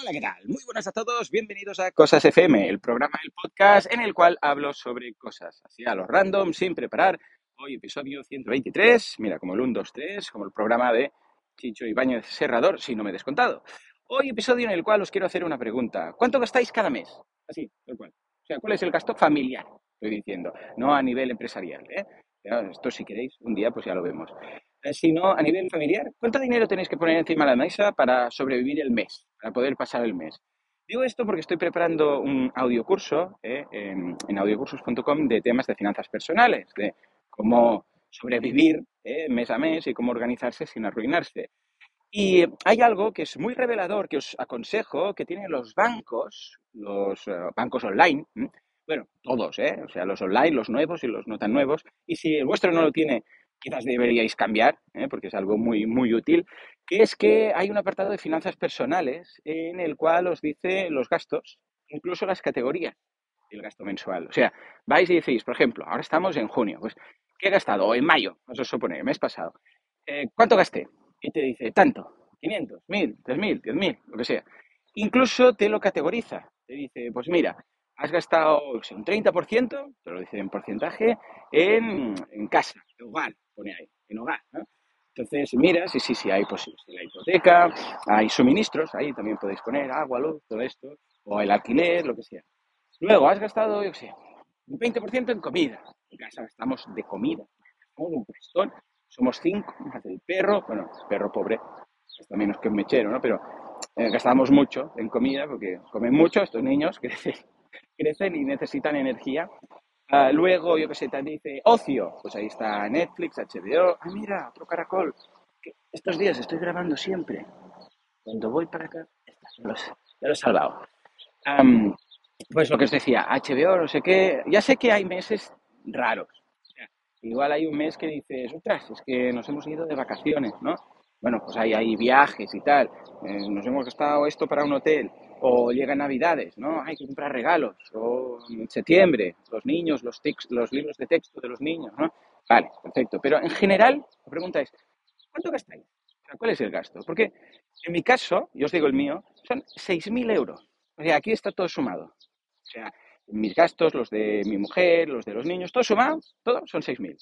Hola, ¿qué tal? Muy buenas a todos, bienvenidos a Cosas FM, el programa del podcast en el cual hablo sobre cosas, así a los random, sin preparar. Hoy episodio 123, mira, como el 1, 2, 3, como el programa de Chicho Ibáñez Serrador, si no me he descontado. Hoy episodio en el cual os quiero hacer una pregunta. ¿Cuánto gastáis cada mes? Así, tal cual. O sea, ¿cuál es el gasto familiar? Estoy diciendo, no a nivel empresarial, ¿eh? Esto si queréis, un día pues ya lo vemos. Eh, sino a nivel familiar. ¿Cuánto dinero tenéis que poner encima de la mesa para sobrevivir el mes, para poder pasar el mes? Digo esto porque estoy preparando un audiocurso eh, en, en, audiocursos.com de temas de finanzas personales, de cómo sobrevivir eh, mes a mes y cómo organizarse sin arruinarse. Y hay algo que es muy revelador, que os aconsejo, que tienen los bancos, los uh, bancos online, bueno, todos, ¿eh? o sea, los online, los nuevos y los no tan nuevos, y si el vuestro no lo tiene, quizás deberíais cambiar, ¿eh? porque es algo muy, muy útil, que es que hay un apartado de finanzas personales en el cual os dice los gastos, incluso las categorías del gasto mensual. O sea, vais y decís, por ejemplo, ahora estamos en junio, pues, ¿qué he gastado? O en mayo, os supone, mes pasado. Eh, ¿Cuánto gasté? Y te dice, tanto, 500, 1000, 3000, 10000, lo que sea. Incluso te lo categoriza. Te dice, pues mira, has gastado un 30%, te lo dice en porcentaje, en, en casa, en hogar, pone ahí, en hogar. ¿no? Entonces, mira, sí, sí, sí, hay pues, la hipoteca, hay suministros, ahí también podéis poner agua, luz, todo esto, o el alquiler, lo que sea. Luego, has gastado, yo sé, un 20% en comida. En casa gastamos de comida, gastamos un prestón, somos cinco, más el perro, bueno, perro pobre, gasta menos que un mechero, ¿no? Pero eh, gastamos mucho en comida porque comen mucho estos niños, crecen, crecen y necesitan energía. Uh, luego, yo que sé, te dice ocio, pues ahí está Netflix, HBO. Ah, mira, otro caracol. Estos días estoy grabando siempre. Cuando voy para acá, ya lo, ya lo he salvado. Um, pues lo que os decía, HBO, no sé qué. Ya sé que hay meses raros. igual hay un mes que dices, ostras, es que nos hemos ido de vacaciones, ¿no? Bueno, pues ahí hay viajes y tal. Eh, nos hemos gastado esto para un hotel o llegan navidades, ¿no? Hay que comprar regalos, o en septiembre, los niños, los, los libros de texto de los niños, ¿no? Vale, perfecto. Pero en general, la pregunta es, ¿cuánto gastáis? ¿Cuál es el gasto? Porque en mi caso, yo os digo el mío, son 6.000 euros. O sea, aquí está todo sumado. O sea, mis gastos, los de mi mujer, los de los niños, todo sumado, todo son 6.000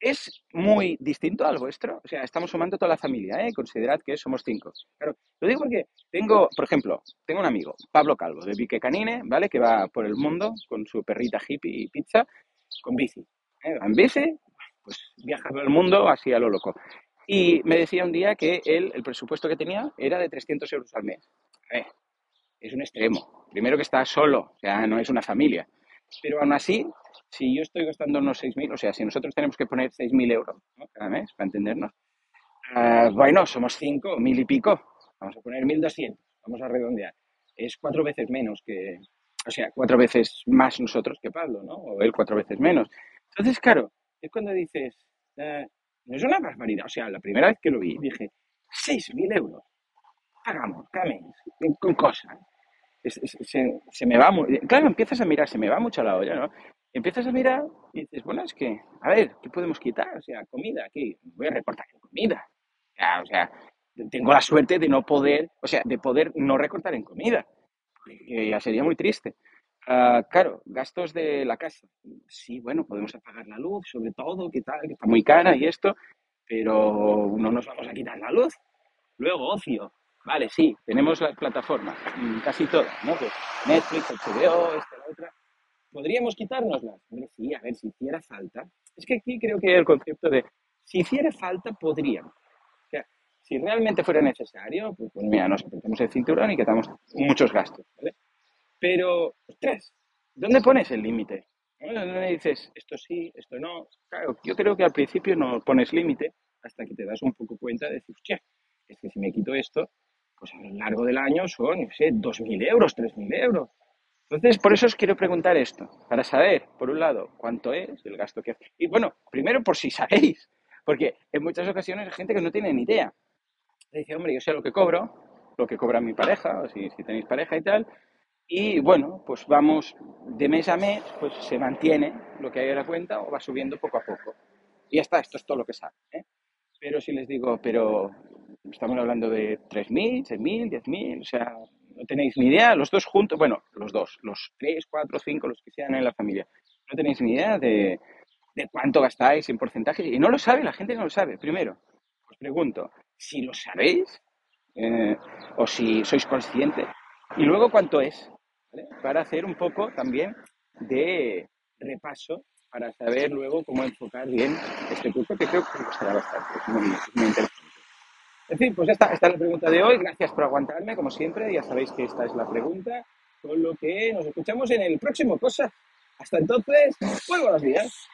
es muy distinto al vuestro. O sea, estamos sumando toda la familia, ¿eh? Considerad que somos cinco. Claro, lo digo porque tengo, por ejemplo, tengo un amigo, Pablo Calvo, de Vique Canine, ¿vale? Que va por el mundo con su perrita hippie y pizza, con bici. ¿eh? En bici, pues viaja por el mundo así a lo loco. Y me decía un día que él, el presupuesto que tenía era de 300 euros al mes. Es un extremo. Primero que está solo, o sea, no es una familia. Pero aún así, si yo estoy gastando unos 6.000, o sea, si nosotros tenemos que poner 6.000 euros ¿no? cada mes, para entendernos, uh, bueno, somos 5, mil y pico, vamos a poner 1.200, vamos a redondear. Es cuatro veces menos que, o sea, cuatro veces más nosotros que Pablo, ¿no? O él cuatro veces menos. Entonces, claro, es cuando dices, uh, no es una barbaridad, o sea, la primera vez que lo vi dije, 6.000 euros, hagamos, cada con cosas. Se, se, me va muy... Claro, empiezas a mirar, se me va mucho la olla, ¿no? empiezas a mirar y dices, bueno, es que, a ver, ¿qué podemos quitar? O sea, comida, aquí, voy a recortar en comida. o sea, tengo la suerte de no poder, o sea, de poder no recortar en comida, ya sería muy triste. Uh, claro, gastos de la casa. Sí, bueno, podemos apagar la luz, sobre todo, que tal, que está muy cara y esto, pero no nos vamos a quitar la luz. Luego, ocio. Vale, sí, tenemos las plataformas, mm, casi todas, ¿no? Pues Netflix, HBO, esta, la otra ¿Podríamos quitárnoslas? Hombre, sí, a ver, si hiciera falta. Es que aquí creo que el concepto de si hiciera falta, podríamos. O sea, si realmente fuera necesario, pues, pues mira, nos apretamos el cinturón y quitamos muchos gastos, ¿vale? Pero, ostras, ¿dónde pones el límite? ¿Dónde dices, esto sí, esto no? Claro, yo creo que al principio no pones límite hasta que te das un poco cuenta de decir, hostia, es que si me quito esto, pues a lo largo del año son, no sé, 2.000 euros, 3.000 euros. Entonces, por eso os quiero preguntar esto, para saber, por un lado, cuánto es el gasto que hace. Y bueno, primero por si sabéis, porque en muchas ocasiones hay gente que no tiene ni idea. Dice, hombre, yo sé lo que cobro, lo que cobra mi pareja, o si, si tenéis pareja y tal, y bueno, pues vamos de mes a mes, pues se mantiene lo que hay en la cuenta o va subiendo poco a poco. Y ya está, esto es todo lo que sabe. ¿eh? Pero si les digo, pero estamos hablando de 3.000, 6.000, 10.000, o sea, No tenéis ni idea, los dos juntos, bueno, los dos, los tres, cuatro, cinco, los que sean en la familia, no tenéis ni idea de, de cuánto gastáis en porcentaje. Y no lo sabe, la gente no lo sabe. Primero, os pregunto, si lo sabéis eh, o si sois conscientes. Y luego, ¿cuánto es? ¿Vale? Para hacer un poco también de repaso para saber luego cómo enfocar bien este curso, que creo que costará bastante. Es muy, muy interesante. En fin, pues esta, esta es la pregunta de hoy. Gracias por aguantarme, como siempre. Ya sabéis que esta es la pregunta. Con lo que nos escuchamos en el próximo cosa. Hasta entonces, muy buenos días.